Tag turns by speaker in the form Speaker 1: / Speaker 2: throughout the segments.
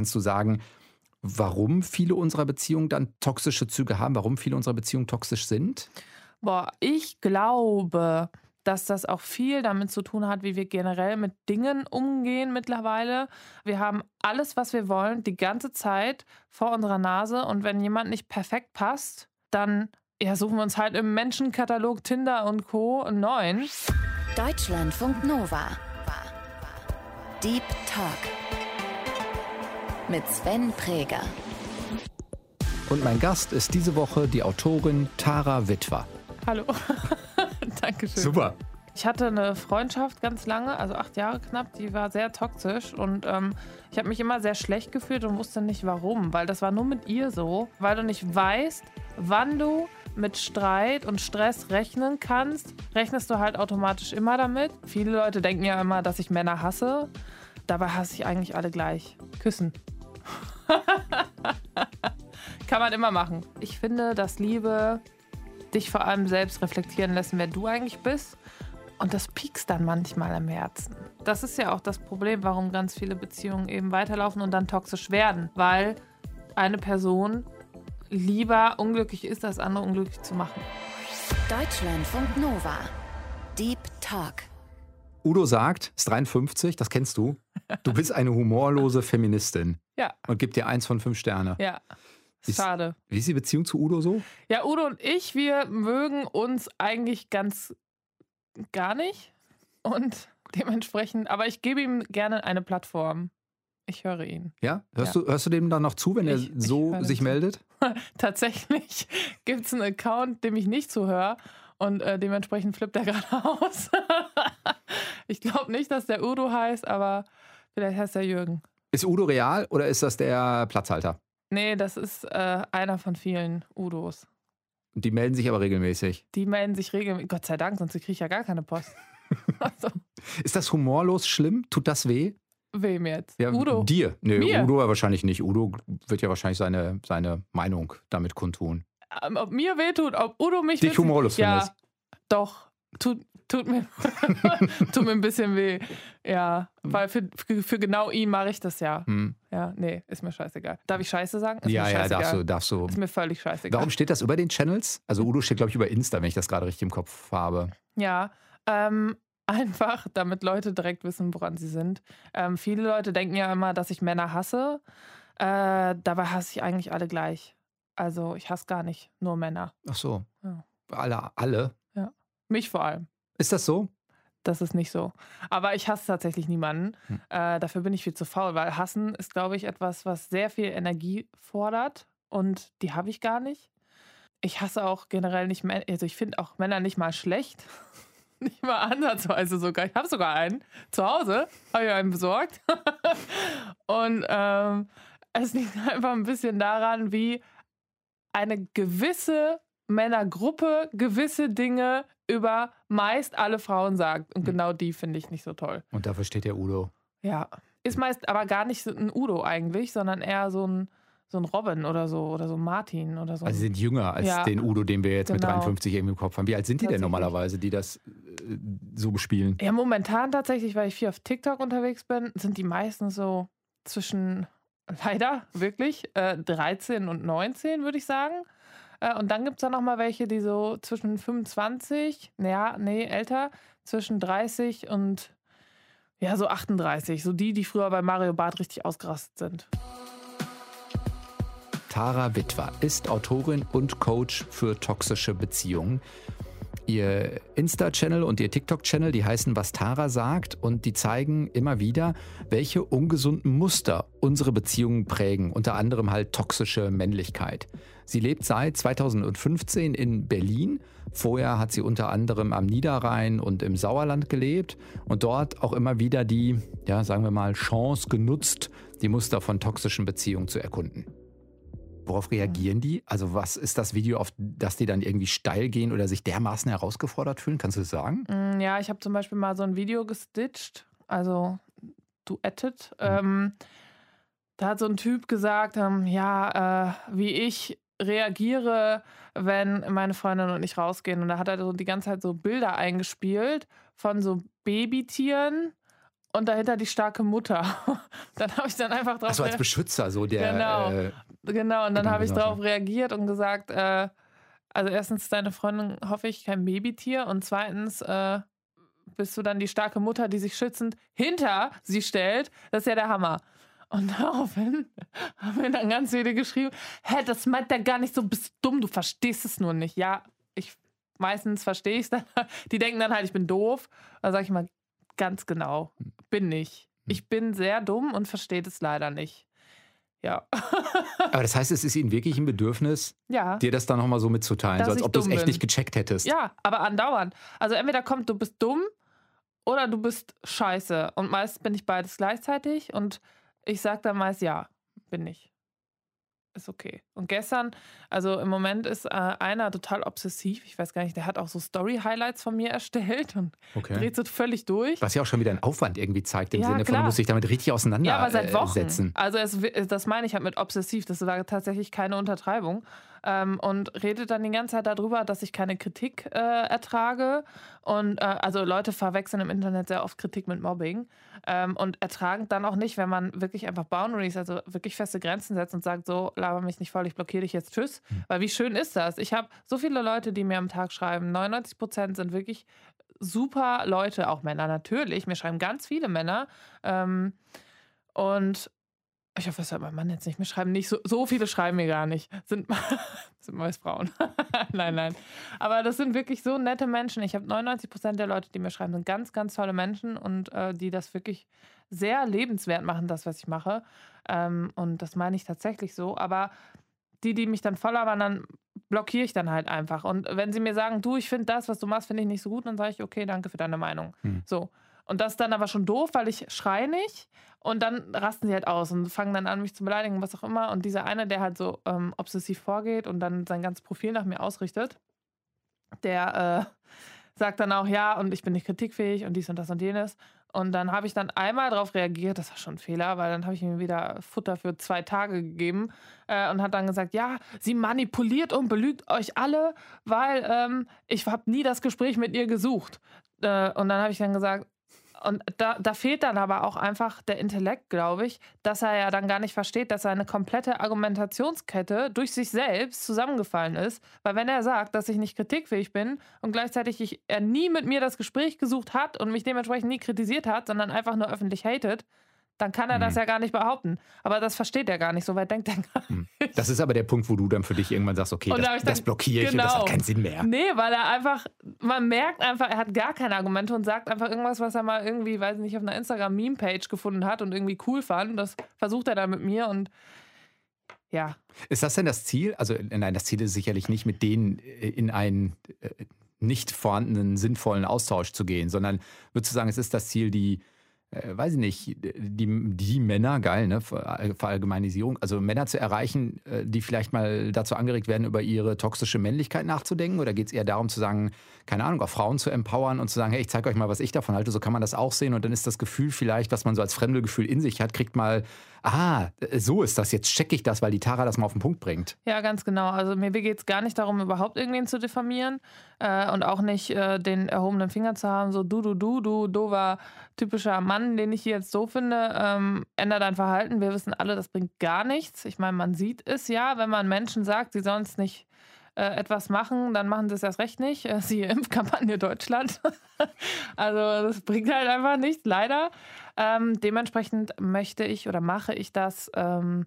Speaker 1: Kannst du sagen, warum viele unserer Beziehungen dann toxische Züge haben, warum viele unserer Beziehungen toxisch sind?
Speaker 2: Boah, ich glaube, dass das auch viel damit zu tun hat, wie wir generell mit Dingen umgehen mittlerweile. Wir haben alles, was wir wollen, die ganze Zeit vor unserer Nase. Und wenn jemand nicht perfekt passt, dann ja, suchen wir uns halt im Menschenkatalog Tinder und Co. einen neuen.
Speaker 3: Deutschlandfunk Nova. Deep Talk. Mit Sven Präger.
Speaker 1: Und mein Gast ist diese Woche die Autorin Tara Witwer.
Speaker 2: Hallo. Dankeschön.
Speaker 1: Super.
Speaker 2: Ich hatte eine Freundschaft ganz lange, also acht Jahre knapp, die war sehr toxisch und ähm, ich habe mich immer sehr schlecht gefühlt und wusste nicht warum, weil das war nur mit ihr so, weil du nicht weißt, wann du mit Streit und Stress rechnen kannst, rechnest du halt automatisch immer damit. Viele Leute denken ja immer, dass ich Männer hasse. Dabei hasse ich eigentlich alle gleich. Küssen. Kann man immer machen. Ich finde, dass Liebe dich vor allem selbst reflektieren lassen, wer du eigentlich bist. Und das piekst dann manchmal am Herzen. Das ist ja auch das Problem, warum ganz viele Beziehungen eben weiterlaufen und dann toxisch werden. Weil eine Person lieber unglücklich ist, als andere unglücklich zu machen.
Speaker 3: Deutschlandfunk Nova. Deep Talk.
Speaker 1: Udo sagt, ist 53, das kennst du. Du bist eine humorlose Feministin.
Speaker 2: Ja.
Speaker 1: Und gibt dir eins von fünf Sterne.
Speaker 2: Ja.
Speaker 1: Ist-
Speaker 2: Schade.
Speaker 1: Wie ist die Beziehung zu Udo so?
Speaker 2: Ja, Udo und ich, wir mögen uns eigentlich ganz gar nicht. Und dementsprechend, aber ich gebe ihm gerne eine Plattform. Ich höre ihn.
Speaker 1: Ja? Hörst,
Speaker 2: Ja.
Speaker 1: Du, hörst du dem dann noch zu, wenn
Speaker 2: Ich-
Speaker 1: er so sich meldet?
Speaker 2: Tatsächlich gibt es einen Account, dem ich nicht zuhöre. Und äh, dementsprechend flippt er gerade aus. Ich glaube nicht, dass der Udo heißt, aber vielleicht heißt er Jürgen.
Speaker 1: Ist Udo real oder ist das der Platzhalter?
Speaker 2: Nee, das ist äh, einer von vielen Udos.
Speaker 1: Die melden sich aber regelmäßig.
Speaker 2: Die melden sich regelmäßig. Gott sei Dank, sonst kriege ich ja gar keine Post. also,
Speaker 1: Ist das humorlos schlimm? Tut das weh?
Speaker 2: wem jetzt?
Speaker 1: Ja,
Speaker 2: Udo.
Speaker 1: Dir. Nee,
Speaker 2: Mir?
Speaker 1: Udo wahrscheinlich nicht. Udo wird ja wahrscheinlich seine, seine Meinung damit kundtun.
Speaker 2: Ähm, ob mir wehtut, ob Udo mich
Speaker 1: Dich humorlos
Speaker 2: Ja,
Speaker 1: findest.
Speaker 2: doch. Tut, tut, mir, tut mir ein bisschen weh. Ja, weil für, für, genau ihn mache ich das ja.
Speaker 1: Hm.
Speaker 2: Ja, nee, ist mir scheißegal. Darf ich Scheiße sagen? Ist
Speaker 1: Ja, ja, darfst du, darfst du.
Speaker 2: Ist mir völlig scheißegal.
Speaker 1: Warum steht das über den Channels? Also Udo steht, glaube ich, über Insta, wenn ich das gerade richtig im Kopf habe.
Speaker 2: Ja, ähm, einfach, damit Leute direkt wissen, woran sie sind. Ähm, viele Leute denken ja immer, dass ich Männer hasse. Äh, dabei hasse ich eigentlich alle gleich. Also ich hasse gar nicht nur Männer.
Speaker 1: Ach so.
Speaker 2: Ja.
Speaker 1: Alle, alle.
Speaker 2: Mich vor allem.
Speaker 1: Ist das so?
Speaker 2: Das ist nicht so. Aber ich hasse tatsächlich niemanden.
Speaker 1: Hm.
Speaker 2: Äh, dafür bin ich viel zu faul, weil Hassen ist, glaube ich, etwas, was sehr viel Energie fordert. Und die habe ich gar nicht. Ich hasse auch generell nicht Männer. Also ich finde auch Männer nicht mal schlecht. nicht mal ansatzweise sogar. Ich habe sogar einen zu Hause. Habe ich einen besorgt. Und ähm, es liegt einfach ein bisschen daran, wie eine gewisse Männergruppe gewisse Dinge über meist alle Frauen sagt. Und
Speaker 1: Hm.
Speaker 2: genau die finde ich nicht so toll.
Speaker 1: Und dafür steht der Udo.
Speaker 2: Ja. Ist meist aber gar nicht so ein Udo eigentlich, sondern eher so ein, so ein Robin oder so oder so ein Martin oder so.
Speaker 1: Also sie sind jünger als
Speaker 2: Ja.
Speaker 1: den Udo, den wir jetzt mit
Speaker 2: Genau.
Speaker 1: 53 irgendwie im Kopf haben. Wie alt sind die denn normalerweise, die das äh, so bespielen?
Speaker 2: ja, momentan tatsächlich, weil ich viel auf TikTok unterwegs bin, sind die meisten so zwischen, leider, wirklich, äh, 13 und 19, würde ich sagen. Äh, und dann gibt es da nochmal welche, die so zwischen 25, ja, nee, älter, zwischen 30 und ja, so 38. So die, die früher bei Mario Barth richtig ausgerastet sind.
Speaker 1: Tara Witwer ist Autorin und Coach für toxische Beziehungen. Ihr Insta-Channel und ihr TikTok-Channel, die heißen Was Tara sagt und die zeigen immer wieder, welche ungesunden Muster unsere Beziehungen prägen, unter anderem halt toxische Männlichkeit. Sie lebt seit 2015 in Berlin. Vorher hat sie unter anderem am Niederrhein und im Sauerland gelebt und dort auch immer wieder die, ja, sagen wir mal, Chance genutzt, die Muster von toxischen Beziehungen zu erkunden. Worauf reagieren die? Also was ist das Video, auf das die dann irgendwie steil gehen oder sich dermaßen herausgefordert fühlen? Kannst du das sagen?
Speaker 2: Mm, Ja, ich habe zum Beispiel mal so ein Video gestitcht, also duettet. Ähm, da hat so ein Typ gesagt, ähm, ja, äh, wie ich reagiere, wenn meine Freundin und ich rausgehen. Und da hat er so die ganze Zeit so Bilder eingespielt von so Babytieren und dahinter die starke Mutter. dann habe ich dann einfach drauf
Speaker 1: Also als Beschützer, so der.
Speaker 2: Genau.
Speaker 1: Äh,
Speaker 2: Genau, und dann
Speaker 1: Gedanke
Speaker 2: habe ich
Speaker 1: saß,
Speaker 2: darauf reagiert und gesagt, äh, also erstens deine Freundin, hoffe ich, kein Babytier und zweitens äh, bist du dann die starke Mutter, die sich schützend hinter sie stellt. Das ist ja der Hammer. Und daraufhin haben mir dann ganz viele geschrieben, hä, das meint der gar nicht so, bist dumm, du verstehst es nur nicht. Ja, ich meistens verstehe ich es dann. Die denken dann halt, ich bin doof. Da sage ich mal ganz genau, bin nicht. Ich bin sehr dumm und verstehe das leider nicht. Ja.
Speaker 1: aber das heißt, es ist ihnen wirklich ein Bedürfnis,
Speaker 2: ja.
Speaker 1: dir das dann nochmal so mitzuteilen,
Speaker 2: Dass
Speaker 1: so als
Speaker 2: ich
Speaker 1: ob du es echt
Speaker 2: bin.
Speaker 1: nicht gecheckt hättest.
Speaker 2: Ja, aber andauernd. Also entweder kommt, du bist dumm oder du bist scheiße. Und meist bin ich beides gleichzeitig und ich sage dann meist, ja, bin ich. Ist okay. Und gestern, also im Moment ist äh, einer total obsessiv. Ich weiß gar nicht, der hat auch so Story-Highlights von mir erstellt und
Speaker 1: Okay.
Speaker 2: dreht so völlig durch.
Speaker 1: Was ja auch schon wieder einen Aufwand irgendwie zeigt, im
Speaker 2: Ja,
Speaker 1: Sinne von,
Speaker 2: klar.
Speaker 1: du musst dich damit richtig
Speaker 2: Ja, aber seit Wochen.
Speaker 1: auseinandersetzen.
Speaker 2: Also es, das meine ich halt mit obsessiv. Das war tatsächlich keine Untertreibung. Ähm, und redet dann die ganze Zeit darüber, dass ich keine Kritik äh, ertrage. Und äh, also Leute verwechseln im Internet sehr oft Kritik mit Mobbing. Ähm, und ertragen dann auch nicht, wenn man wirklich einfach Boundaries, also wirklich feste Grenzen setzt und sagt, so, laber mich nicht voll, ich blockiere dich jetzt, tschüss. Weil wie schön ist das? Ich habe so viele Leute, die mir am Tag schreiben. 99 Prozent sind wirklich super Leute, auch Männer natürlich. Mir schreiben ganz viele Männer. Ähm, und ich hoffe, das hört mein Mann jetzt nicht. Mir schreiben nicht so, so viele schreiben mir gar nicht. Sind, sind meist Frauen. nein, nein. Aber das sind wirklich so nette Menschen. Ich habe 99 Prozent der Leute, die mir schreiben, sind ganz, ganz tolle Menschen und äh, die das wirklich sehr lebenswert machen, das, was ich mache. Ähm, und das meine ich tatsächlich so. Aber die, die mich dann voll labern, dann blockiere ich dann halt einfach. Und wenn sie mir sagen, du, ich finde das, was du machst, finde ich nicht so gut, dann sage ich, okay, danke für deine Meinung.
Speaker 1: Hm.
Speaker 2: So. Und das ist dann aber schon doof, weil ich schreie nicht. Und dann rasten sie halt aus und fangen dann an, mich zu beleidigen, was auch immer. Und dieser eine, der halt so ähm, obsessiv vorgeht und dann sein ganzes Profil nach mir ausrichtet, der äh, sagt dann auch, ja, und ich bin nicht kritikfähig und dies und das und jenes. Und dann habe ich dann einmal darauf reagiert, das war schon ein Fehler, weil dann habe ich ihm wieder Futter für zwei Tage gegeben äh, und hat dann gesagt, ja, sie manipuliert und belügt euch alle, weil ähm, ich habe nie das Gespräch mit ihr gesucht. Äh, und dann habe ich dann gesagt, und da, da fehlt dann aber auch einfach der Intellekt, glaube ich, dass er ja dann gar nicht versteht, dass seine komplette Argumentationskette durch sich selbst zusammengefallen ist. Weil wenn er sagt, dass ich nicht kritikfähig bin und gleichzeitig ich, er nie mit mir das Gespräch gesucht hat und mich dementsprechend nie kritisiert hat, sondern einfach nur öffentlich hatet, dann kann er das
Speaker 1: Mhm.
Speaker 2: ja gar nicht behaupten. Aber das versteht er gar nicht, so weit denkt er gar nicht.
Speaker 1: Das ist aber der Punkt, wo du dann für dich irgendwann sagst, okay, das,
Speaker 2: dann-
Speaker 1: das blockiere ich und das
Speaker 2: genau.
Speaker 1: hat keinen Sinn mehr.
Speaker 2: Nee, weil er einfach, man merkt einfach, er hat gar keine Argumente und sagt einfach irgendwas, was er mal irgendwie, weiß nicht, auf einer Instagram-Meme-Page gefunden hat und irgendwie cool fand. Das versucht er dann mit mir und ja,
Speaker 1: Ist das denn das Ziel? Also nein, das Ziel ist sicherlich nicht, mit denen äh, in einen äh, nicht vorhandenen, sinnvollen Austausch zu gehen, sondern würdest du sagen, es ist das Ziel, die, äh, weiß ich nicht, die, die Männer, geil, ne, Ver- Verallgemeinisierung, also Männer zu erreichen, äh, die vielleicht mal dazu angeregt werden, über ihre toxische Männlichkeit nachzudenken? Oder geht es eher darum zu sagen, keine Ahnung, auch Frauen zu empowern und zu sagen, hey, ich zeige euch mal, was ich davon halte, so kann man das auch sehen und dann ist das Gefühl vielleicht, was man so als Fremdelgefühl in sich hat, kriegt mal, ah, so ist das, jetzt checke ich das, weil die Tara das mal auf den Punkt bringt.
Speaker 2: Ja, ganz genau. Also mir geht es gar nicht darum, überhaupt irgendwen zu diffamieren äh, und auch nicht äh, den erhobenen Finger zu haben, so du, du, du, du, dover, typischer Mann, den ich jetzt so finde, ähm, ändere dein Verhalten. Wir wissen alle, das bringt gar nichts. Ich meine, man sieht es ja, wenn man Menschen sagt, sie sollen es nicht etwas machen, dann machen sie es erst recht nicht. Äh, siehe Impfkampagne Deutschland. also das bringt halt einfach nichts, leider. Ähm, dementsprechend möchte ich oder mache ich das, ähm,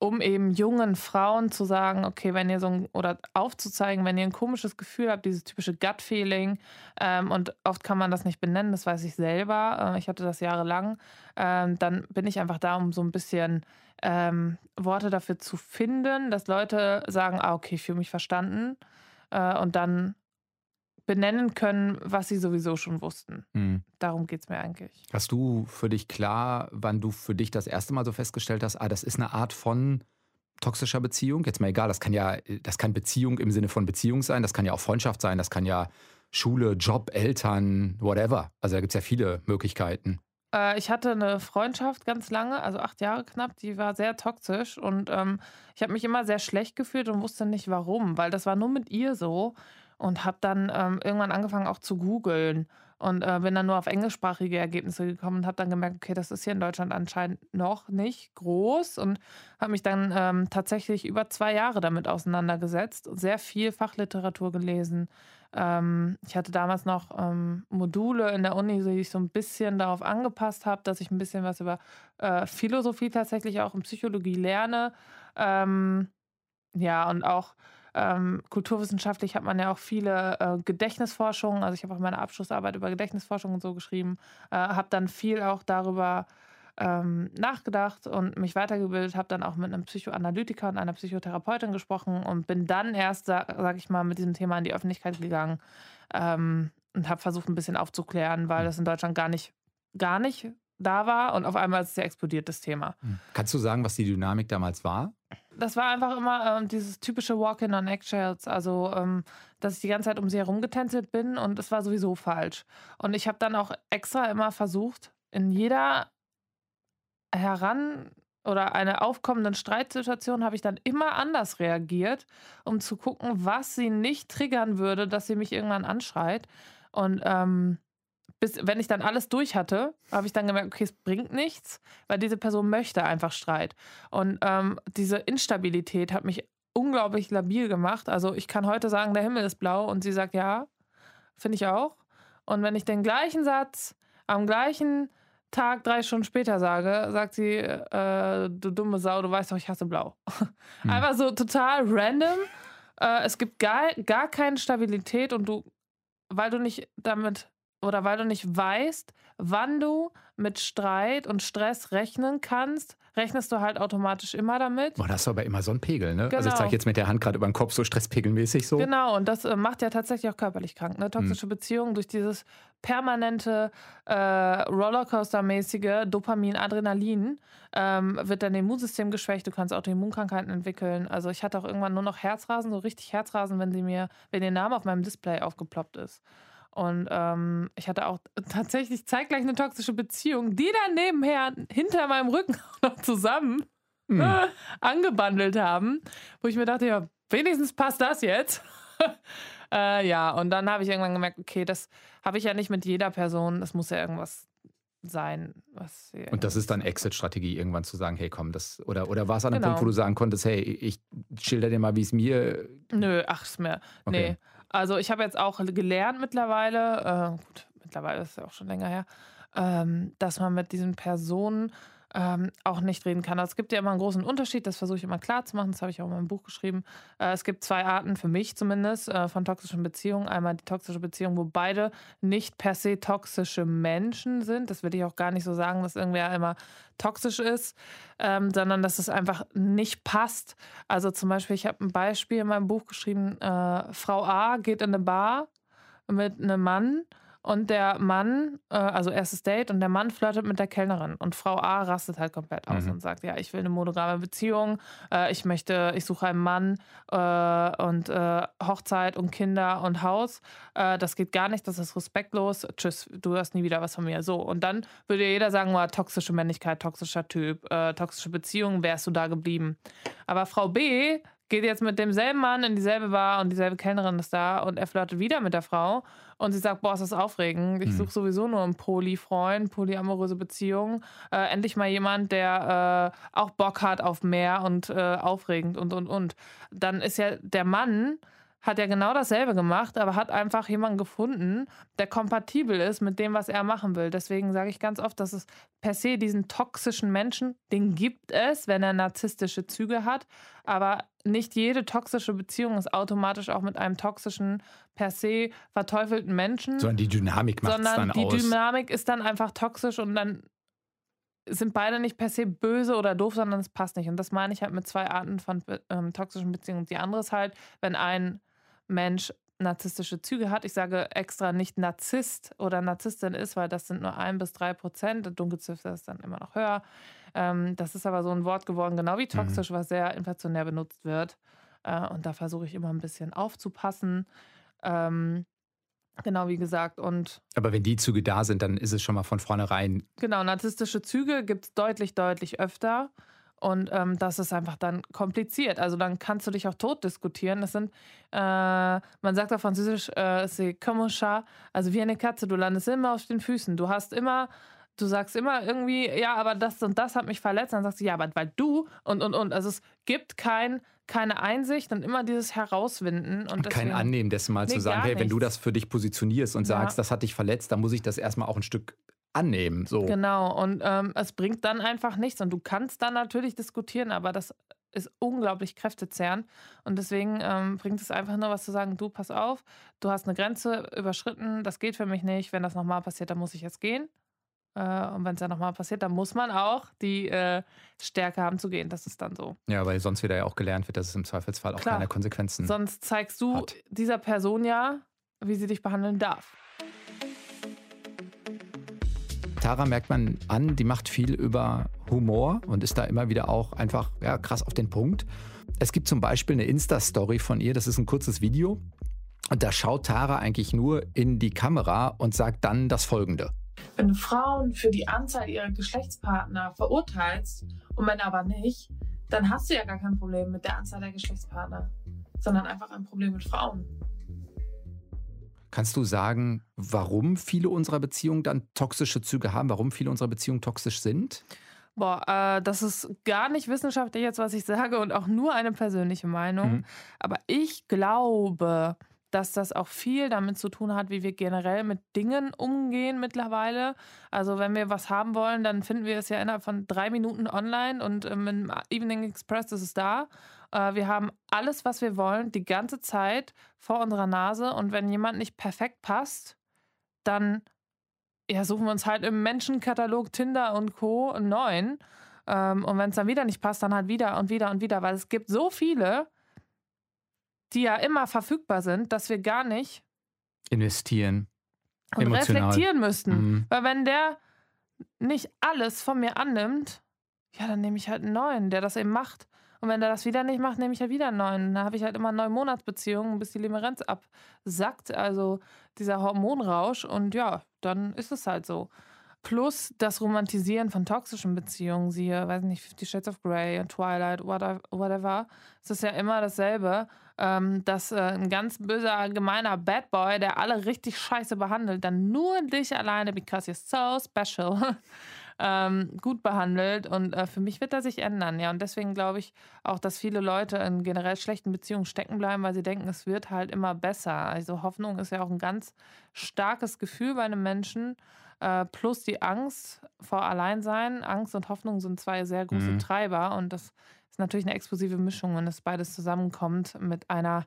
Speaker 2: um eben jungen Frauen zu sagen, okay, wenn ihr so ein, oder aufzuzeigen, wenn ihr ein komisches Gefühl habt, dieses typische Gut-Feeling, ähm, und oft kann man das nicht benennen, das weiß ich selber, äh, ich hatte das jahrelang, ähm, dann bin ich einfach da, um so ein bisschen ähm, Worte dafür zu finden, dass Leute sagen, ah, okay, ich fühle mich verstanden, äh, und dann benennen können, was sie sowieso schon wussten.
Speaker 1: Hm.
Speaker 2: Darum geht es mir eigentlich.
Speaker 1: Hast du für dich klar, wann du für dich das erste Mal so festgestellt hast, ah, das ist eine Art von toxischer Beziehung? Jetzt mal egal, das kann ja, das kann Beziehung im Sinne von Beziehung sein, das kann ja auch Freundschaft sein, das kann ja Schule, Job, Eltern, whatever. Also da gibt es ja viele Möglichkeiten.
Speaker 2: Äh, ich hatte eine Freundschaft ganz lange, also acht Jahre knapp, die war sehr toxisch und ähm, ich habe mich immer sehr schlecht gefühlt und wusste nicht warum, weil das war nur mit ihr so und habe dann ähm, irgendwann angefangen auch zu googeln und äh, bin dann nur auf englischsprachige Ergebnisse gekommen und habe dann gemerkt, okay, das ist hier in Deutschland anscheinend noch nicht groß und habe mich dann ähm, tatsächlich über zwei Jahre damit auseinandergesetzt, sehr viel Fachliteratur gelesen. Ähm, ich hatte damals noch ähm, Module in der Uni, die ich so ein bisschen darauf angepasst habe, dass ich ein bisschen was über äh, Philosophie tatsächlich auch in Psychologie lerne. Ähm, ja, und auch ähm, kulturwissenschaftlich hat man ja auch viele äh, Gedächtnisforschungen. Also ich habe auch meine Abschlussarbeit über Gedächtnisforschung und so geschrieben, äh, habe dann viel auch darüber ähm, nachgedacht und mich weitergebildet, habe dann auch mit einem Psychoanalytiker und einer Psychotherapeutin gesprochen und bin dann erst, sag, sag ich mal, mit diesem Thema in die Öffentlichkeit gegangen ähm, und habe versucht, ein bisschen aufzuklären, weil das in Deutschland gar nicht, gar nicht da war und auf einmal ist es ja explodiert, das Thema.
Speaker 1: Hm. Kannst du sagen, was die Dynamik damals war?
Speaker 2: Das war einfach immer ähm, dieses typische Walk-in on Eggshells, also ähm, dass ich die ganze Zeit um sie herum getänzelt bin und es war sowieso falsch. Und ich habe dann auch extra immer versucht, in jeder heran oder einer aufkommenden Streitsituation habe ich dann immer anders reagiert, um zu gucken, was sie nicht triggern würde, dass sie mich irgendwann anschreit. Und ähm, bis, wenn ich dann alles durch hatte, habe ich dann gemerkt, okay, es bringt nichts, weil diese Person möchte einfach Streit. Und ähm, diese Instabilität hat mich unglaublich labil gemacht. Also ich kann heute sagen, der Himmel ist blau und sie sagt ja, finde ich auch. Und wenn ich den gleichen Satz am gleichen Tag, drei Stunden später sage, sagt sie, äh, du dumme Sau, du weißt doch, ich hasse blau. Hm. Einfach so total random. Äh, es gibt gar, gar keine Stabilität und du, weil du nicht damit oder weil du nicht weißt, wann du mit Streit und Stress rechnen kannst, rechnest du halt automatisch immer damit.
Speaker 1: Boah, das ist aber immer so ein Pegel, ne? Genau. Also ich zeige genau. jetzt mit der Hand gerade über den Kopf so stresspegelmäßig so.
Speaker 2: Genau, und das äh, macht ja tatsächlich auch körperlich krank, ne? Toxische mhm. Beziehungen durch dieses permanente äh, Rollercoaster-mäßige Dopamin, Adrenalin ähm, wird dein Immunsystem geschwächt, du kannst Autoimmunkrankheiten entwickeln. Also ich hatte auch irgendwann nur noch Herzrasen, so richtig Herzrasen, wenn sie mir, wenn ihr Name auf meinem Display aufgeploppt ist. Und ähm, ich hatte auch tatsächlich zeitgleich eine toxische Beziehung, die dann nebenher hinter meinem Rücken noch zusammen mhm. äh, angebandelt haben, wo ich mir dachte, ja, wenigstens passt das jetzt. äh, ja, und dann habe ich irgendwann gemerkt, okay, das habe ich ja nicht mit jeder Person, das muss ja irgendwas sein. Was
Speaker 1: und das ist dann Exit-Strategie, irgendwann zu sagen, hey komm, das, oder, oder war es an einem genau. Punkt, wo du sagen konntest, hey, ich schilder dir mal, wie es mir.
Speaker 2: Nö, ach, ist mir. Okay. Nee. Also ich habe jetzt auch gelernt mittlerweile, äh, gut, mittlerweile ist es ja auch schon länger her, ähm, dass man mit diesen Personen ähm, auch nicht reden kann. Also es gibt ja immer einen großen Unterschied, das versuche ich immer klar zu machen, das habe ich auch in meinem Buch geschrieben. Äh, es gibt zwei Arten, für mich zumindest, äh, von toxischen Beziehungen. Einmal die toxische Beziehung, wo beide nicht per se toxische Menschen sind. Das will ich auch gar nicht so sagen, dass irgendwer immer toxisch ist, ähm, sondern dass es einfach nicht passt. Also zum Beispiel, ich habe ein Beispiel in meinem Buch geschrieben, äh, Frau A geht in eine Bar mit einem Mann und der Mann, äh, also erstes Date, und der Mann flirtet mit der Kellnerin. Und Frau A rastet halt komplett aus mhm. und sagt, ja, ich will eine monogame Beziehung, äh, ich möchte, ich suche einen Mann äh, und äh, Hochzeit und Kinder und Haus. Äh, das geht gar nicht, das ist respektlos. Tschüss, du hörst nie wieder was von mir. So, und dann würde jeder sagen, oh, toxische Männlichkeit, toxischer Typ, äh, toxische Beziehung, wärst du da geblieben. Aber Frau B geht jetzt mit demselben Mann in dieselbe Bar und dieselbe Kellnerin ist da und er flirtet wieder mit der Frau und sie sagt, boah, ist das aufregend. Ich mhm. suche sowieso nur einen Poly-Freund, polyamoröse Beziehung. Äh, endlich mal jemand, der äh, auch Bock hat auf mehr und äh, aufregend und, und, und. Dann ist ja der Mann hat ja genau dasselbe gemacht, aber hat einfach jemanden gefunden, der kompatibel ist mit dem, was er machen will. Deswegen sage ich ganz oft, dass es per se diesen toxischen Menschen, den gibt es, wenn er narzisstische Züge hat, aber nicht jede toxische Beziehung ist automatisch auch mit einem toxischen, per se verteufelten Menschen.
Speaker 1: Sondern die Dynamik macht es dann
Speaker 2: die
Speaker 1: aus.
Speaker 2: Die Dynamik ist dann einfach toxisch und dann sind beide nicht per se böse oder doof, sondern es passt nicht. Und das meine ich halt mit zwei Arten von ähm, toxischen Beziehungen. Die andere ist halt, wenn ein Mensch narzisstische Züge hat. Ich sage extra nicht Narzisst oder Narzisstin ist, weil das sind nur ein bis drei Prozent. Dunkelziffer ist dann immer noch höher. Ähm, das ist aber so ein Wort geworden, genau wie toxisch, mhm. was sehr inflationär benutzt wird. Äh, und da versuche ich immer ein bisschen aufzupassen. Ähm, genau wie gesagt. Und
Speaker 1: aber wenn die Züge da sind, dann ist es schon mal von vornherein.
Speaker 2: Genau, narzisstische Züge gibt es deutlich, deutlich öfter. Und ähm, das ist einfach dann kompliziert. Also dann kannst du dich auch tot diskutieren. Das sind, äh, man sagt auf Französisch, äh, c'est comme un chat, also wie eine Katze. Du landest immer auf den Füßen. Du hast immer, du sagst immer irgendwie, ja, aber das und das hat mich verletzt. Dann sagst du, ja, aber weil du und und und. Also es gibt kein, keine Einsicht und immer dieses Herauswinden. Und,
Speaker 1: und kein Annehmen dessen mal nee, zu sagen, hey, wenn du das für dich positionierst und sagst, ja. das hat dich verletzt, dann muss ich das erstmal auch ein Stück annehmen. So.
Speaker 2: Genau, und ähm, es bringt dann einfach nichts. Und du kannst dann natürlich diskutieren, aber das ist unglaublich kräftezehrend. Und deswegen ähm, bringt es einfach nur was zu sagen, du pass auf, du hast eine Grenze überschritten, das geht für mich nicht. Wenn das nochmal passiert, dann muss ich jetzt gehen. Äh, und wenn es ja nochmal passiert, dann muss man auch die äh, Stärke haben zu gehen. Das ist dann so.
Speaker 1: Ja, weil sonst wieder ja auch gelernt wird, dass es im Zweifelsfall auch Klar. keine Konsequenzen
Speaker 2: Sonst zeigst du hat. dieser Person ja, wie sie dich behandeln darf.
Speaker 1: Tara merkt man an, die macht viel über Humor und ist da immer wieder auch einfach ja, krass auf den Punkt. Es gibt zum Beispiel eine Insta-Story von ihr, das ist ein kurzes Video. Und da schaut Tara eigentlich nur in die Kamera und sagt dann das folgende.
Speaker 4: Wenn du Frauen für die Anzahl ihrer Geschlechtspartner verurteilst und Männer aber nicht, dann hast du ja gar kein Problem mit der Anzahl der Geschlechtspartner, sondern einfach ein Problem mit Frauen.
Speaker 1: Kannst du sagen, warum viele unserer Beziehungen dann toxische Züge haben, warum viele unserer Beziehungen toxisch sind?
Speaker 2: Boah, äh, das ist gar nicht wissenschaftlich jetzt, was ich sage und auch nur eine persönliche Meinung. Mhm. Aber ich glaube, dass das auch viel damit zu tun hat, wie wir generell mit Dingen umgehen mittlerweile. Also wenn wir was haben wollen, dann finden wir es ja innerhalb von drei Minuten online und ähm, im Evening Express ist es da. Äh, wir haben alles, was wir wollen, die ganze Zeit vor unserer Nase. Und wenn jemand nicht perfekt passt, dann ja, suchen wir uns halt im Menschenkatalog Tinder und Co. einen neuen. Ähm, und wenn es dann wieder nicht passt, dann halt wieder und wieder und wieder, weil es gibt so viele, die ja immer verfügbar sind, dass wir gar nicht
Speaker 1: investieren
Speaker 2: und Emotional. reflektieren müssten. Mhm. Weil wenn der nicht alles von mir annimmt, ja, dann nehme ich halt einen neuen, der das eben macht. Und wenn der das wieder nicht macht, nehme ich halt wieder einen neuen. Dann habe ich halt immer neun Monatsbeziehungen, bis die Limerenz absackt. Also dieser Hormonrausch. Und ja, dann ist es halt so. Plus das Romantisieren von toxischen Beziehungen, siehe, weiß nicht, Fifty Shades of Grey, Twilight, whatever. Es ist ja immer dasselbe, ähm, dass äh, ein ganz böser, gemeiner Bad Boy, der alle richtig scheiße behandelt, dann nur dich alleine, because you're so special, ähm, gut behandelt. Und äh, für mich wird er sich ändern, ja. Und deswegen glaube ich auch, dass viele Leute in generell schlechten Beziehungen stecken bleiben, weil sie denken, es wird halt immer besser. Also Hoffnung ist ja auch ein ganz starkes Gefühl bei einem Menschen. Äh, plus die Angst vor Alleinsein. Angst und Hoffnung sind zwei sehr große mhm. Treiber. Und das natürlich eine explosive Mischung, wenn das beides zusammenkommt mit einer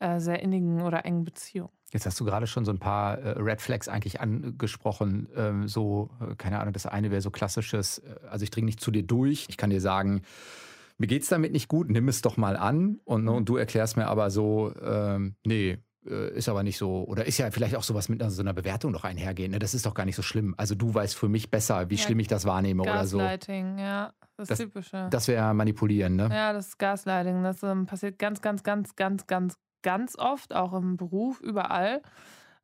Speaker 2: äh, sehr innigen oder engen Beziehung.
Speaker 1: Jetzt hast du gerade schon so ein paar äh, Red Flags eigentlich angesprochen. Ähm, so, äh, keine Ahnung, das eine wäre so klassisches, äh, also ich dringe nicht zu dir durch. Ich kann dir sagen, mir geht es damit nicht gut, nimm es doch mal an. Und, ne, und du erklärst mir aber so, ähm, nee, ist aber nicht so, oder ist ja vielleicht auch sowas mit so einer Bewertung noch einhergehen. Ne? Das ist doch gar nicht so schlimm. Also du weißt für mich besser, wie ja, schlimm ich das wahrnehme oder so.
Speaker 2: Gaslighting, ja, das, das Typische.
Speaker 1: Das wäre manipulieren, ne?
Speaker 2: Ja, das ist Gaslighting. Das ähm, passiert ganz, ganz, ganz, ganz, ganz, ganz oft, auch im Beruf, überall.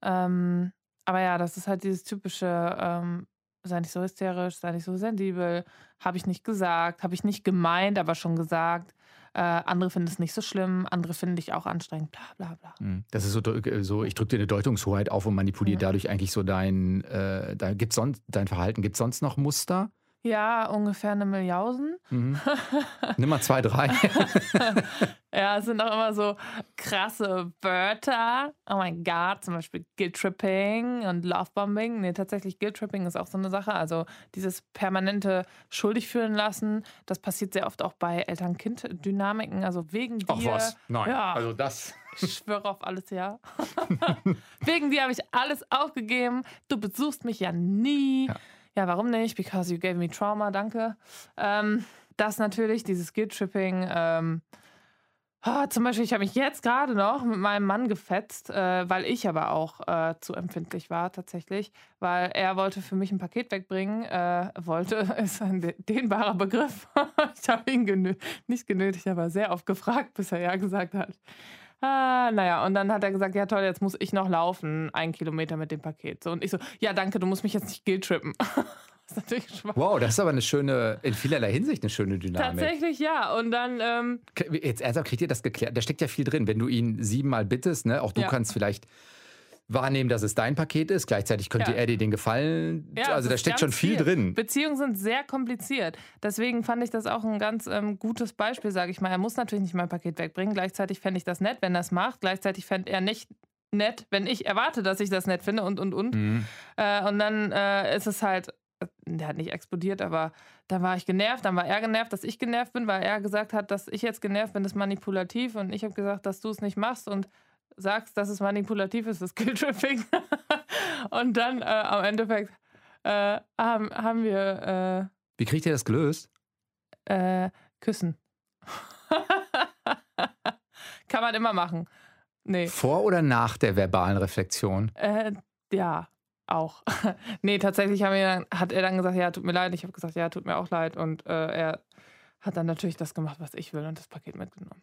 Speaker 2: Ähm, aber ja, das ist halt dieses typische, ähm, sei nicht so hysterisch, sei nicht so sensibel, habe ich nicht gesagt, habe ich nicht gemeint, aber schon gesagt. Äh, andere finden es nicht so schlimm, andere finden dich auch anstrengend, bla bla bla.
Speaker 1: Hm, das ist so, so ich drücke dir eine Deutungshoheit auf und manipuliere ja. dadurch eigentlich so dein, äh, da gibt's sonst, dein Verhalten. Gibt es sonst noch Muster?
Speaker 2: Ja, ungefähr eine Milliausen.
Speaker 1: Mhm. Nimm mal zwei, drei.
Speaker 2: ja, es sind auch immer so krasse Wörter. Oh mein Gott, zum Beispiel Guilt-Tripping und Lovebombing. Nee, tatsächlich Guilt-Tripping ist auch so eine Sache. Also dieses permanente schuldig fühlen lassen, das passiert sehr oft auch bei Eltern-Kind-Dynamiken. Also wegen dir.
Speaker 1: Ach was, nein, ja. also das...
Speaker 2: Ich schwöre auf alles, ja. wegen dir habe ich alles aufgegeben. Du besuchst mich ja nie. Ja ja, warum nicht? Because you gave me trauma, danke. Ähm, das natürlich, dieses Guilt-Tripping. Ähm, oh, zum Beispiel, ich habe mich jetzt gerade noch mit meinem Mann gefetzt, äh, weil ich aber auch äh, zu empfindlich war tatsächlich, weil er wollte für mich ein Paket wegbringen. Äh, wollte ist ein dehnbarer Begriff. ich habe ihn genö nicht genötigt, aber sehr oft gefragt, bis er ja gesagt hat. Ah, naja, und dann hat er gesagt, ja toll, jetzt muss ich noch laufen, einen Kilometer mit dem Paket. So, und ich so, ja danke, du musst mich jetzt nicht guilt-trippen. ist natürlich schwach.
Speaker 1: Wow, das ist aber eine schöne, in vielerlei Hinsicht eine schöne Dynamik.
Speaker 2: Tatsächlich ja. Und dann, ähm,
Speaker 1: Jetzt ernsthaft, kriegt ihr das geklärt? Da steckt ja viel drin. Wenn du ihn siebenmal bittest, ne? auch du
Speaker 2: Ja.
Speaker 1: kannst vielleicht wahrnehmen, dass es dein Paket ist. Gleichzeitig könnte
Speaker 2: Ja.
Speaker 1: er dir den gefallen.
Speaker 2: Ja,
Speaker 1: also da steckt schon
Speaker 2: ganz
Speaker 1: viel, drin.
Speaker 2: Beziehungen sind sehr kompliziert. Deswegen fand ich das auch ein ganz ähm, gutes Beispiel, sage ich mal. Er muss natürlich nicht mein Paket wegbringen. Gleichzeitig fände ich das nett, wenn er es macht. Gleichzeitig fände er nicht nett, wenn ich erwarte, dass ich das nett finde und, und, und.
Speaker 1: Mhm.
Speaker 2: Äh, und dann äh, ist es halt, äh, der hat nicht explodiert, aber da war ich genervt, dann war er genervt, dass ich genervt bin, weil er gesagt hat, dass ich jetzt genervt bin, das ist manipulativ und ich habe gesagt, dass du es nicht machst und sagst, dass es manipulativ ist, das Guilt-Tripping. und dann äh, am Endeffekt äh, haben, haben wir
Speaker 1: Wie kriegt ihr das gelöst?
Speaker 2: äh, äh, Küssen. Kann man immer machen. Nee.
Speaker 1: Vor oder nach der verbalen Reflexion?
Speaker 2: Äh, ja, auch. nee, tatsächlich wir hat er dann gesagt, ja, tut mir leid. Ich habe gesagt, ja, tut mir auch leid. Und äh, er hat dann natürlich das gemacht, was ich will und das Paket mitgenommen.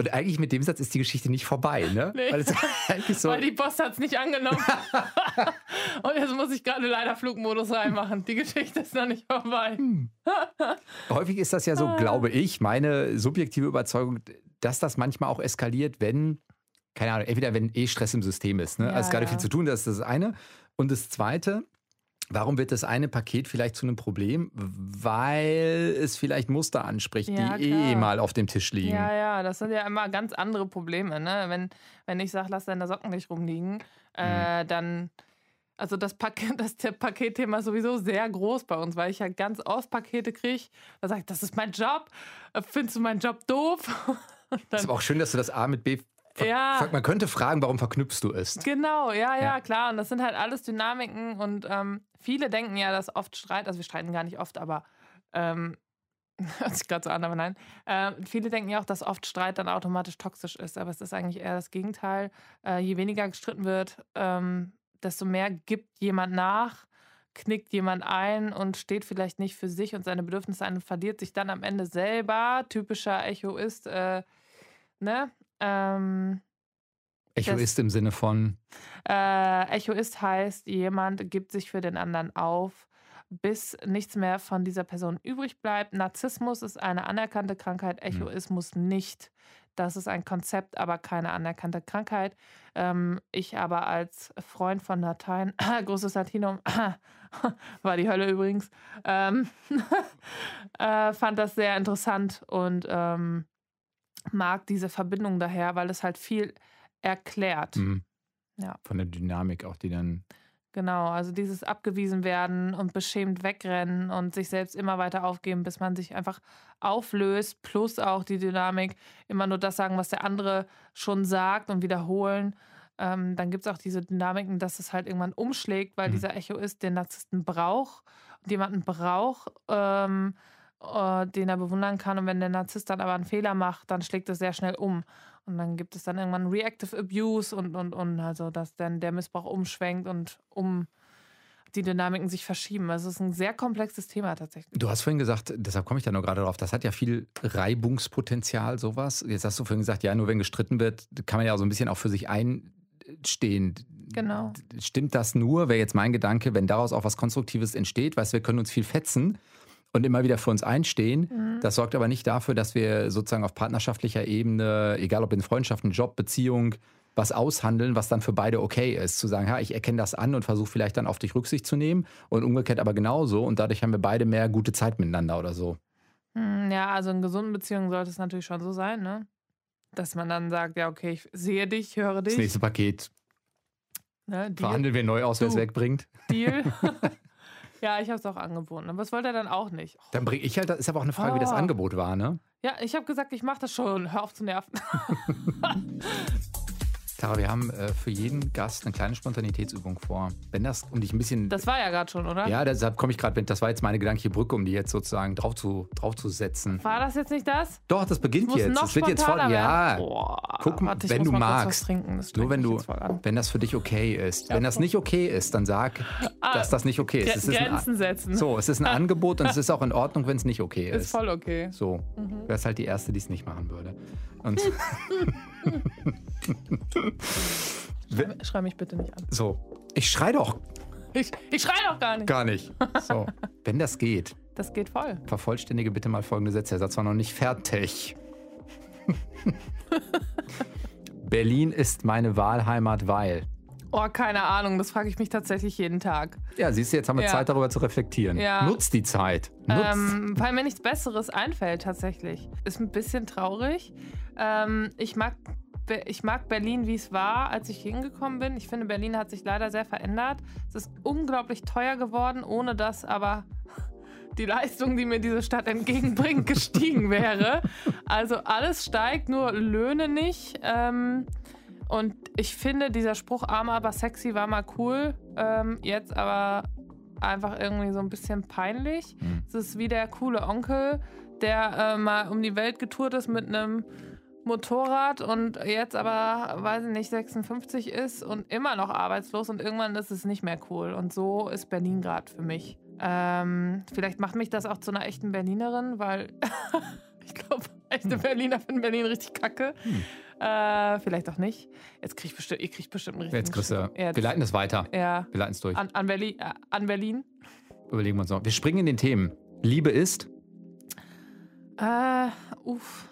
Speaker 1: Und eigentlich mit dem Satz ist die Geschichte nicht vorbei, ne?
Speaker 2: Nee.
Speaker 1: Weil so.
Speaker 2: Weil die Post hat es nicht angenommen. und jetzt muss ich gerade leider Flugmodus reinmachen. Die Geschichte ist noch nicht vorbei.
Speaker 1: Häufig ist das ja
Speaker 2: Ah.
Speaker 1: so, glaube ich, meine subjektive Überzeugung, dass das manchmal auch eskaliert, wenn, keine Ahnung, entweder wenn eh Stress im System ist. Ne?
Speaker 2: Ja,
Speaker 1: also es ist gerade
Speaker 2: ja.
Speaker 1: viel zu tun, das ist das eine. Und das zweite, warum wird das eine Paket vielleicht zu einem Problem? Weil es vielleicht Muster anspricht,
Speaker 2: Ja,
Speaker 1: die eh
Speaker 2: klar.
Speaker 1: mal auf dem Tisch liegen.
Speaker 2: Ja, ja, das sind ja immer ganz andere Probleme. Ne? Wenn, wenn ich sage, lass deine Socken nicht rumliegen,
Speaker 1: Mhm.
Speaker 2: äh, dann. Also das, Paket, das der Paketthema ist sowieso sehr groß bei uns, weil ich halt ganz oft Pakete kriege. Da sage ich, das ist mein Job. Äh, Findest du meinen Job doof? Und
Speaker 1: ist
Speaker 2: dann,
Speaker 1: aber auch schön, dass du das A mit B.
Speaker 2: Ja.
Speaker 1: Man könnte fragen, warum verknüpfst du es?
Speaker 2: genau, ja, ja,
Speaker 1: Ja.
Speaker 2: klar. Und das sind halt alles Dynamiken und ähm, viele denken ja, dass oft Streit, also wir streiten gar nicht oft, aber ähm, hört sich gerade so an, aber nein. Ähm, viele denken ja auch, dass oft Streit dann automatisch toxisch ist, aber es ist eigentlich eher das Gegenteil. Äh, je weniger gestritten wird, ähm, desto mehr gibt jemand nach, knickt jemand ein und steht vielleicht nicht für sich und seine Bedürfnisse ein und verliert sich dann am Ende selber. Typischer Echoist, äh, ne? Ähm,
Speaker 1: Echoist im Sinne von,
Speaker 2: äh, Echoist heißt, jemand gibt sich für den anderen auf, bis nichts mehr von dieser Person übrig bleibt. Narzissmus ist eine anerkannte Krankheit, Echoismus nicht. Das ist ein Konzept, aber keine anerkannte Krankheit. Ähm, ich aber als Freund von Latein, großes Latinum, war die Hölle übrigens, ähm, äh, fand das sehr interessant und ähm, mag diese Verbindung daher, weil es halt viel erklärt.
Speaker 1: mh,
Speaker 2: Ja.
Speaker 1: von der Dynamik auch, die dann.
Speaker 2: Genau, also dieses abgewiesen werden und beschämt wegrennen und sich selbst immer weiter aufgeben, bis man sich einfach auflöst, plus auch die Dynamik, immer nur das sagen, was der andere schon sagt und wiederholen. Ähm, dann gibt es auch diese Dynamiken, dass es halt irgendwann umschlägt, weil
Speaker 1: Mhm.
Speaker 2: dieser Echoist den Narzissten braucht und jemanden braucht, ähm, äh, den er bewundern kann. Und wenn der Narzisst dann aber einen Fehler macht, dann schlägt es sehr schnell um. Und dann gibt es dann irgendwann Reactive Abuse und, und, und, also dass dann der Missbrauch umschwenkt und um die Dynamiken sich verschieben. Also es ist ein sehr komplexes Thema tatsächlich.
Speaker 1: Du hast vorhin gesagt, deshalb komme ich da nur gerade drauf, das hat ja viel Reibungspotenzial, sowas. Jetzt hast du vorhin gesagt, ja, nur wenn gestritten wird, kann man ja so ein bisschen auch für sich einstehen.
Speaker 2: Genau.
Speaker 1: Stimmt das nur, wäre jetzt mein Gedanke, wenn daraus auch was Konstruktives entsteht, weißt du, wir können uns viel fetzen und immer wieder für uns einstehen.
Speaker 2: Mhm.
Speaker 1: Das sorgt aber nicht dafür, dass wir sozusagen auf partnerschaftlicher Ebene, egal ob in Freundschaften, Job, Beziehung, was aushandeln, was dann für beide okay ist. Zu sagen, ja, ich erkenne das an und versuche vielleicht dann auf dich Rücksicht zu nehmen und umgekehrt aber genauso und dadurch haben wir beide mehr gute Zeit miteinander oder so.
Speaker 2: Hm, Ja, also in gesunden Beziehungen sollte es natürlich schon so sein, ne? Dass man dann sagt, ja, okay, ich sehe dich, höre
Speaker 1: Das
Speaker 2: dich.
Speaker 1: nächste Paket
Speaker 2: Ne,
Speaker 1: verhandeln wir neu aus, wer es wegbringt.
Speaker 2: Deal. ja, ich habe es auch angeboten. Aber das wollte er dann auch nicht.
Speaker 1: Dann bringe ich halt, das ist aber auch eine Frage, wie das
Speaker 2: Oh.
Speaker 1: Angebot war, ne?
Speaker 2: Ja, ich habe gesagt, ich mache das schon. Hör auf zu nerven.
Speaker 1: Tara, wir haben äh, für jeden Gast eine kleine Spontanitätsübung vor. Wenn das, um dich ein bisschen.
Speaker 2: Das war ja gerade schon, oder?
Speaker 1: ja, deshalb komme ich gerade, das war jetzt meine gedankliche Brücke, um die jetzt sozusagen drauf zu, drauf zu setzen.
Speaker 2: War das jetzt nicht das?
Speaker 1: Doch, das beginnt jetzt.
Speaker 2: noch
Speaker 1: Das wird jetzt voll. Ja.
Speaker 2: Boah,
Speaker 1: Guck mal,
Speaker 2: warte,
Speaker 1: wenn du magst.
Speaker 2: trinken.
Speaker 1: Nur wenn du, wenn das für dich okay ist.
Speaker 2: Ja,
Speaker 1: wenn das nicht okay ist, dann sag,
Speaker 2: Ah,
Speaker 1: dass das nicht okay ist. Es ist ein,
Speaker 2: Grenzen setzen.
Speaker 1: so, es ist ein Angebot und es ist auch in Ordnung, wenn es nicht okay ist.
Speaker 2: Ist voll okay.
Speaker 1: So,
Speaker 2: Mhm.
Speaker 1: wäre es halt die Erste, die es nicht machen würde. Und
Speaker 2: Schrei, schrei mich bitte nicht an.
Speaker 1: so, ich schrei doch.
Speaker 2: Ich, ich schreie doch gar nicht.
Speaker 1: Gar nicht. So, wenn das geht,
Speaker 2: Das geht voll.
Speaker 1: vervollständige bitte mal folgende Sätze. Der Satz war noch nicht fertig. Berlin ist meine Wahlheimat, weil.
Speaker 2: Oh, keine Ahnung, das frage ich mich tatsächlich jeden Tag.
Speaker 1: Ja, siehst du, jetzt haben wir
Speaker 2: Ja.
Speaker 1: Zeit, darüber zu reflektieren.
Speaker 2: Ja.
Speaker 1: Nutz die Zeit. Nutz.
Speaker 2: Ähm, weil mir nichts Besseres einfällt tatsächlich. Ist ein bisschen traurig. Ähm, ich, mag, ich mag Berlin, wie es war, als ich hingekommen bin. Ich finde, Berlin hat sich leider sehr verändert. Es ist unglaublich teuer geworden, ohne dass aber die Leistung, die mir diese Stadt entgegenbringt, gestiegen wäre. Also alles steigt, nur Löhne nicht. Ähm, und ich finde, dieser Spruch arm, aber sexy war mal cool. Ähm, jetzt aber einfach irgendwie so ein bisschen peinlich.
Speaker 1: Hm.
Speaker 2: Es ist wie der coole Onkel, der äh, mal um die Welt getourt ist mit einem Motorrad und jetzt aber, weiß ich nicht, 56 ist und immer noch arbeitslos und irgendwann ist es nicht mehr cool. Und so ist Berlin gerade für mich. Ähm, vielleicht macht mich das auch zu einer echten Berlinerin, weil ich glaube, echte Berliner finden Berlin richtig kacke.
Speaker 1: Hm.
Speaker 2: Äh, vielleicht auch nicht. Jetzt krieg ich bestimmt, ihr kriegt bestimmt einen richtigen
Speaker 1: Jetzt, Chris,
Speaker 2: Sch-
Speaker 1: wir leiten das weiter.
Speaker 2: Ja,
Speaker 1: Wir leiten es durch.
Speaker 2: an, an, Berlin, äh, an Berlin.
Speaker 1: Überlegen wir uns noch. Wir springen in den Themen. Liebe ist.
Speaker 2: Äh, uff.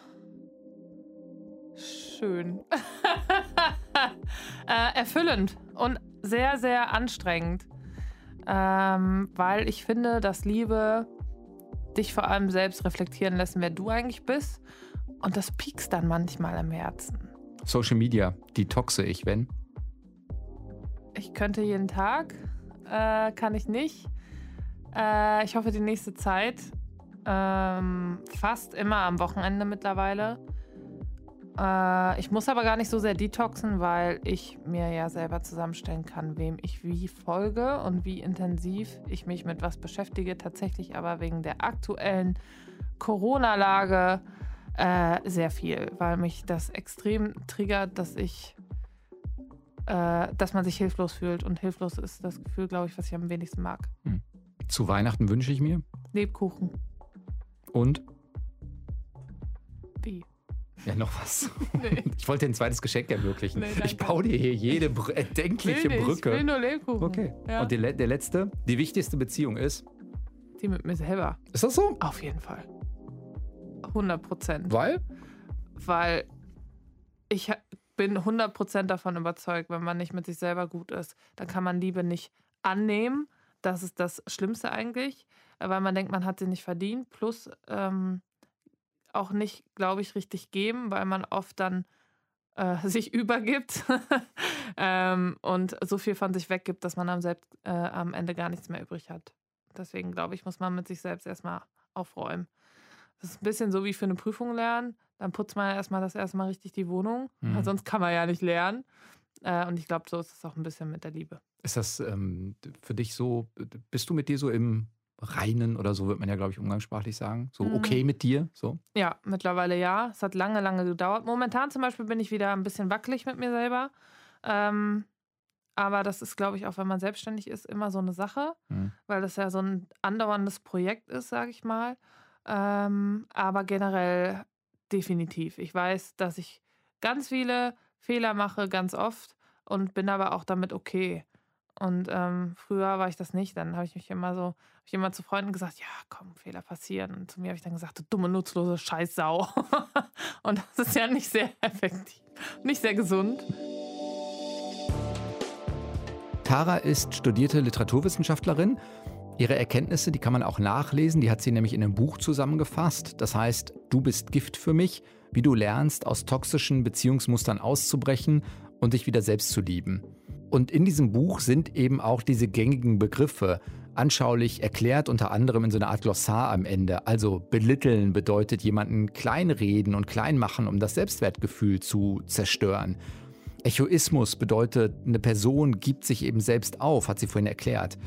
Speaker 2: Schön. äh, erfüllend und sehr, sehr anstrengend. Ähm, weil ich finde, dass Liebe dich vor allem selbst reflektieren lässt, wer du eigentlich bist. Und das piekst dann manchmal am Herzen.
Speaker 1: Social Media, detoxe ich, wenn.
Speaker 2: Ich könnte jeden Tag, äh, kann ich nicht. Äh, ich hoffe die nächste Zeit. Ähm, fast immer am Wochenende mittlerweile. Äh, ich muss aber gar nicht so sehr detoxen, weil ich mir ja selber zusammenstellen kann, wem ich wie folge und wie intensiv ich mich mit was beschäftige. Tatsächlich aber wegen der aktuellen Corona-Lage äh, sehr viel, weil mich das extrem triggert, dass ich äh, dass man sich hilflos fühlt. Und hilflos ist das Gefühl, glaube ich, was ich am wenigsten mag.
Speaker 1: Zu Weihnachten wünsche ich mir.
Speaker 2: Lebkuchen.
Speaker 1: Und.
Speaker 2: Wie?
Speaker 1: Ja, noch was.
Speaker 2: Nee.
Speaker 1: Ich wollte dir ein zweites Geschenk ermöglichen.
Speaker 2: Nee,
Speaker 1: ich baue dir hier jede br erdenkliche
Speaker 2: will nicht,
Speaker 1: Brücke.
Speaker 2: Ich will nur Lebkuchen.
Speaker 1: Okay.
Speaker 2: Ja.
Speaker 1: Und der, le- der letzte, die wichtigste Beziehung ist.
Speaker 2: Die mit mir selber.
Speaker 1: Ist das so?
Speaker 2: Auf jeden Fall. 100 Prozent.
Speaker 1: Weil?
Speaker 2: Weil ich bin 100 Prozent davon überzeugt, wenn man nicht mit sich selber gut ist, dann kann man Liebe nicht annehmen. Das ist das Schlimmste eigentlich, äh, weil man denkt, man hat sie nicht verdient. Plus ähm, auch nicht, glaube ich, richtig geben, weil man oft dann äh, sich übergibt ähm, und so viel von sich weggibt, dass man am, selbst, äh, am Ende gar nichts mehr übrig hat. Deswegen glaube ich, muss man mit sich selbst erstmal aufräumen. Das ist ein bisschen so wie für eine Prüfung lernen. Dann putzt man ja erstmal das erste Mal richtig die Wohnung,
Speaker 1: Mhm.
Speaker 2: weil sonst kann man ja nicht lernen. Äh, und ich glaube, so ist es auch ein bisschen mit der Liebe.
Speaker 1: Ist das ähm, für dich so, bist du mit dir so im Reinen oder so, wird man ja, glaube ich, umgangssprachlich sagen? So
Speaker 2: Mhm.
Speaker 1: okay mit dir? So?
Speaker 2: Ja, mittlerweile ja. Es hat lange, lange gedauert. Momentan zum Beispiel bin ich wieder ein bisschen wackelig mit mir selber. Ähm, aber das ist, glaube ich, auch wenn man selbstständig ist, immer so eine Sache,
Speaker 1: Mhm.
Speaker 2: weil das ja so ein andauerndes Projekt ist, sage ich mal. Ähm, aber generell definitiv. Ich weiß, dass ich ganz viele Fehler mache, ganz oft und bin aber auch damit okay. Und ähm, früher war ich das nicht. Dann habe ich mich immer so, ich immer zu Freunden gesagt, ja, komm, Fehler passieren. Und zu mir habe ich dann gesagt, du dumme, nutzlose Scheißsau. und das ist ja nicht sehr effektiv, nicht sehr gesund.
Speaker 1: Tara ist studierte Literaturwissenschaftlerin. Ihre Erkenntnisse, die kann man auch nachlesen, die hat sie nämlich in einem Buch zusammengefasst. Das heißt, Du bist Gift für mich, wie du lernst, aus toxischen Beziehungsmustern auszubrechen und dich wieder selbst zu lieben. Und in diesem Buch sind eben auch diese gängigen Begriffe anschaulich erklärt, unter anderem in so einer Art Glossar am Ende. Also belitteln bedeutet jemanden kleinreden und klein machen, um das Selbstwertgefühl zu zerstören. Echoismus bedeutet, eine Person gibt sich eben selbst auf, hat sie vorhin erklärt.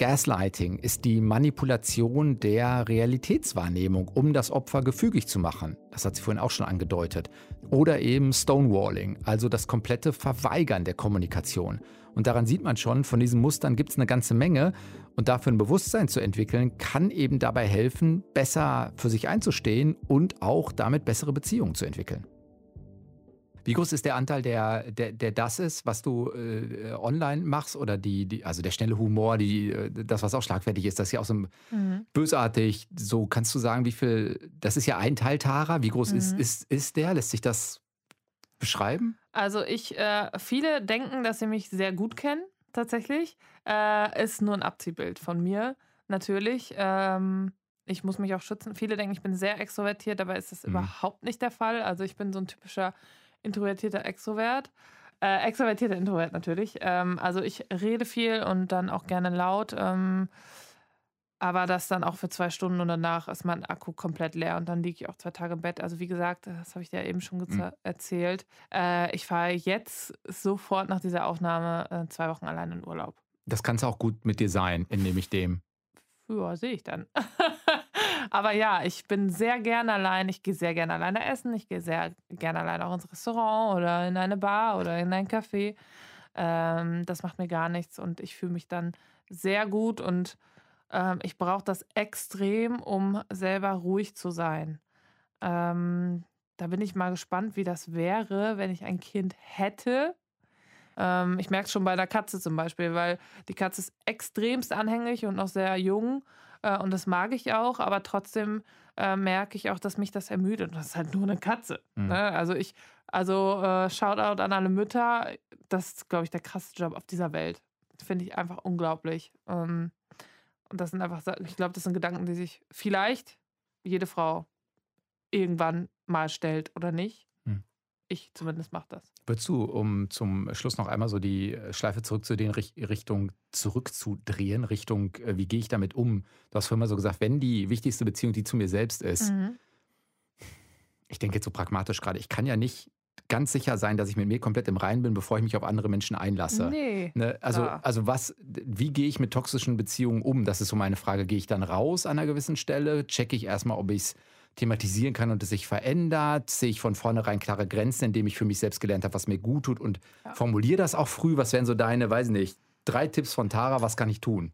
Speaker 1: Gaslighting ist die Manipulation der Realitätswahrnehmung, um das Opfer gefügig zu machen. Das hat sie vorhin auch schon angedeutet. Oder eben Stonewalling, also das komplette Verweigern der Kommunikation. Und daran sieht man schon, von diesen Mustern gibt es eine ganze Menge. Und dafür ein Bewusstsein zu entwickeln, kann eben dabei helfen, besser für sich einzustehen und auch damit bessere Beziehungen zu entwickeln. Wie groß ist der Anteil, der, der, der das ist, was du äh, online machst? Oder die, die, also der schnelle Humor, die, äh, das, was auch schlagfertig ist, das ist ja auch so mhm. bösartig. So kannst du sagen, wie viel, das ist ja ein Teil Tara. Wie groß mhm. ist, ist, ist der? Lässt sich das beschreiben?
Speaker 2: Also ich, äh, viele denken, dass sie mich sehr gut kennen, tatsächlich. Äh, ist nur ein Abziehbild von mir, natürlich. Ähm, ich muss mich auch schützen. Viele denken, ich bin sehr extrovertiert, dabei ist das mhm. überhaupt nicht der Fall. Also ich bin so ein typischer introvertierter Extrovert. Äh, extrovertierter Introvert natürlich. Ähm, also ich rede viel und dann auch gerne laut. Ähm, aber das dann auch für zwei Stunden und danach ist mein Akku komplett leer und dann liege ich auch zwei Tage im Bett. Also wie gesagt, das habe ich dir eben schon mhm. erzählt. Äh, ich fahre jetzt sofort nach dieser Aufnahme äh, zwei Wochen allein in Urlaub.
Speaker 1: Das kann es auch gut mit dir sein, entnehme ich dem.
Speaker 2: Ja, sehe ich dann. Aber ja, ich bin sehr gerne allein. Ich gehe sehr gerne alleine essen. Ich gehe sehr gerne alleine auch ins Restaurant oder in eine Bar oder in ein Café. Ähm, das macht mir gar nichts und ich fühle mich dann sehr gut und ähm, ich brauche das extrem, um selber ruhig zu sein. Ähm, da bin ich mal gespannt, wie das wäre, wenn ich ein Kind hätte. Ähm, ich merke es schon bei der Katze zum Beispiel, weil die Katze ist extremst anhänglich und noch sehr jung. Äh, und das mag ich auch, aber trotzdem äh, merke ich auch, dass mich das ermüdet. Und das ist halt nur eine Katze. Mhm. Ne? Also ich, also äh, Shoutout an alle Mütter. Das ist, glaube ich, der krasseste Job auf dieser Welt. Finde ich einfach unglaublich. Ähm, und das sind einfach, ich glaube, das sind Gedanken, die sich vielleicht jede Frau irgendwann mal stellt oder nicht. Ich zumindest mache das.
Speaker 1: Würdest du, um zum Schluss noch einmal so die äh, Schleife zurückzudrehen, Richtung zurückzudrehen, Richtung, äh, wie gehe ich damit um? Du hast vorhin mal so gesagt, wenn die wichtigste Beziehung die zu mir selbst ist, mhm. ich denke jetzt so pragmatisch gerade, ich kann ja nicht ganz sicher sein, dass ich mit mir komplett im Reinen bin, bevor ich mich auf andere Menschen einlasse.
Speaker 2: Nee.
Speaker 1: Ne? Also, also was, wie gehe ich mit toxischen Beziehungen um? Das ist so meine Frage. Gehe ich dann raus an einer gewissen Stelle? Checke ich erstmal, ob ich es thematisieren kann und es sich verändert? Sehe ich von vornherein klare Grenzen, indem ich für mich selbst gelernt habe, was mir gut tut und ja. formuliere das auch früh? Was wären so deine, weiß nicht, drei Tipps von Tara, was kann ich tun?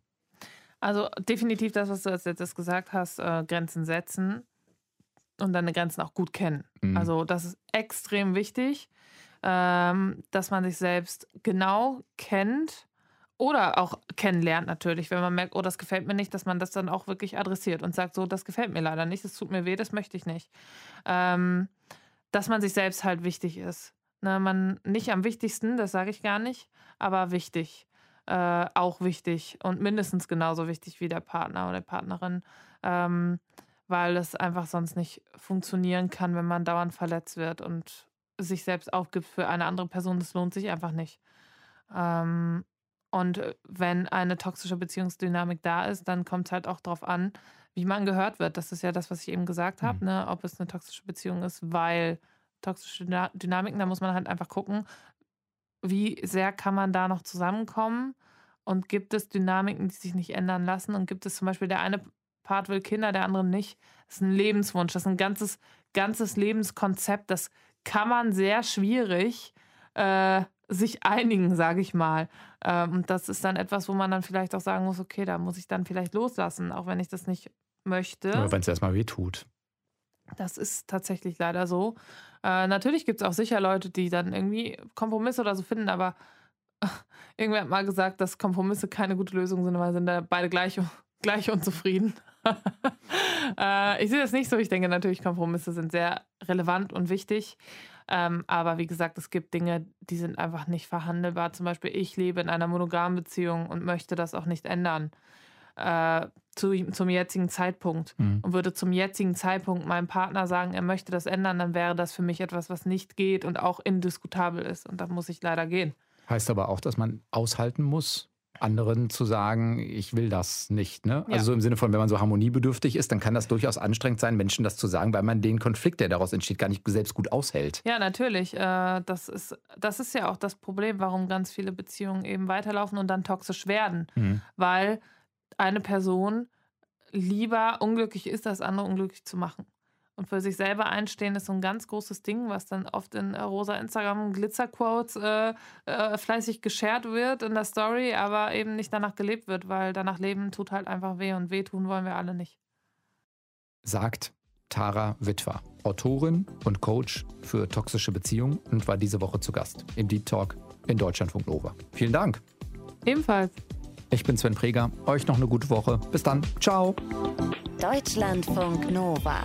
Speaker 2: Also definitiv das, was du jetzt gesagt hast, äh, Grenzen setzen und deine Grenzen auch gut kennen. Mhm. Also das ist extrem wichtig, ähm, dass man sich selbst genau kennt oder auch kennenlernt natürlich, wenn man merkt, oh, das gefällt mir nicht, dass man das dann auch wirklich adressiert und sagt, so, das gefällt mir leider nicht, das tut mir weh, das möchte ich nicht. Ähm, dass man sich selbst halt wichtig ist. Ne, man nicht am wichtigsten, das sage ich gar nicht, aber wichtig. Äh, auch wichtig und mindestens genauso wichtig wie der Partner oder Partnerin. Ähm, weil es einfach sonst nicht funktionieren kann, wenn man dauernd verletzt wird und sich selbst aufgibt für eine andere Person. Das lohnt sich einfach nicht. Ähm, und wenn eine toxische Beziehungsdynamik da ist, dann kommt es halt auch darauf an, wie man gehört wird. Das ist ja das, was ich eben gesagt habe, mhm. ne? ob es eine toxische Beziehung ist, weil toxische Dynamiken, da muss man halt einfach gucken, wie sehr kann man da noch zusammenkommen und gibt es Dynamiken, die sich nicht ändern lassen und gibt es zum Beispiel der eine Part will Kinder, der andere nicht. Das ist ein Lebenswunsch, das ist ein ganzes, ganzes Lebenskonzept. Das kann man sehr schwierig äh, sich einigen, sage ich mal. Ähm, und das ist dann etwas, wo man dann vielleicht auch sagen muss, okay, da muss ich dann vielleicht loslassen, auch wenn ich das nicht möchte.
Speaker 1: Aber wenn es erstmal weh tut.
Speaker 2: Das ist tatsächlich leider so. Äh, natürlich gibt es auch sicher Leute, die dann irgendwie Kompromisse oder so finden, aber irgendwer hat mal gesagt, dass Kompromisse keine gute Lösung sind, weil sind da beide gleich, gleich unzufrieden. äh, ich sehe das nicht so. Ich denke natürlich, Kompromisse sind sehr relevant und wichtig. Ähm, aber wie gesagt, es gibt Dinge, die sind einfach nicht verhandelbar. Zum Beispiel, ich lebe in einer monogamen Beziehung und möchte das auch nicht ändern. Äh, zu, zum jetzigen Zeitpunkt mhm. und würde zum jetzigen Zeitpunkt meinem Partner sagen, er möchte das ändern, dann wäre das für mich etwas, was nicht geht und auch indiskutabel ist. Und da muss ich leider gehen.
Speaker 1: Heißt aber auch, dass man aushalten muss, anderen zu sagen, ich will das nicht. Ne? Also ja. Also so im Sinne von, wenn man so harmoniebedürftig ist, dann kann das durchaus anstrengend sein, Menschen das zu sagen, weil man den Konflikt, der daraus entsteht, gar nicht selbst gut aushält.
Speaker 2: Ja, natürlich. Äh, das ist, das ist ja auch das Problem, warum ganz viele Beziehungen eben weiterlaufen und dann toxisch werden. Mhm. Weil eine Person lieber unglücklich ist, als andere unglücklich zu machen. Und für sich selber einstehen ist so ein ganz großes Ding, was dann oft in äh, rosa Instagram Glitzerquotes äh, äh, fleißig geshared wird in der Story, aber eben nicht danach gelebt wird, weil danach leben tut halt einfach weh und wehtun wollen wir alle nicht.
Speaker 1: Sagt Tara Witwer, Autorin und Coach für toxische Beziehungen und war diese Woche zu Gast im Deep Talk in Deutschlandfunk Nova. Vielen Dank.
Speaker 2: Ebenfalls.
Speaker 1: Ich bin Sven Preger. Euch noch eine gute Woche. Bis dann. Ciao.
Speaker 3: Deutschlandfunk Nova.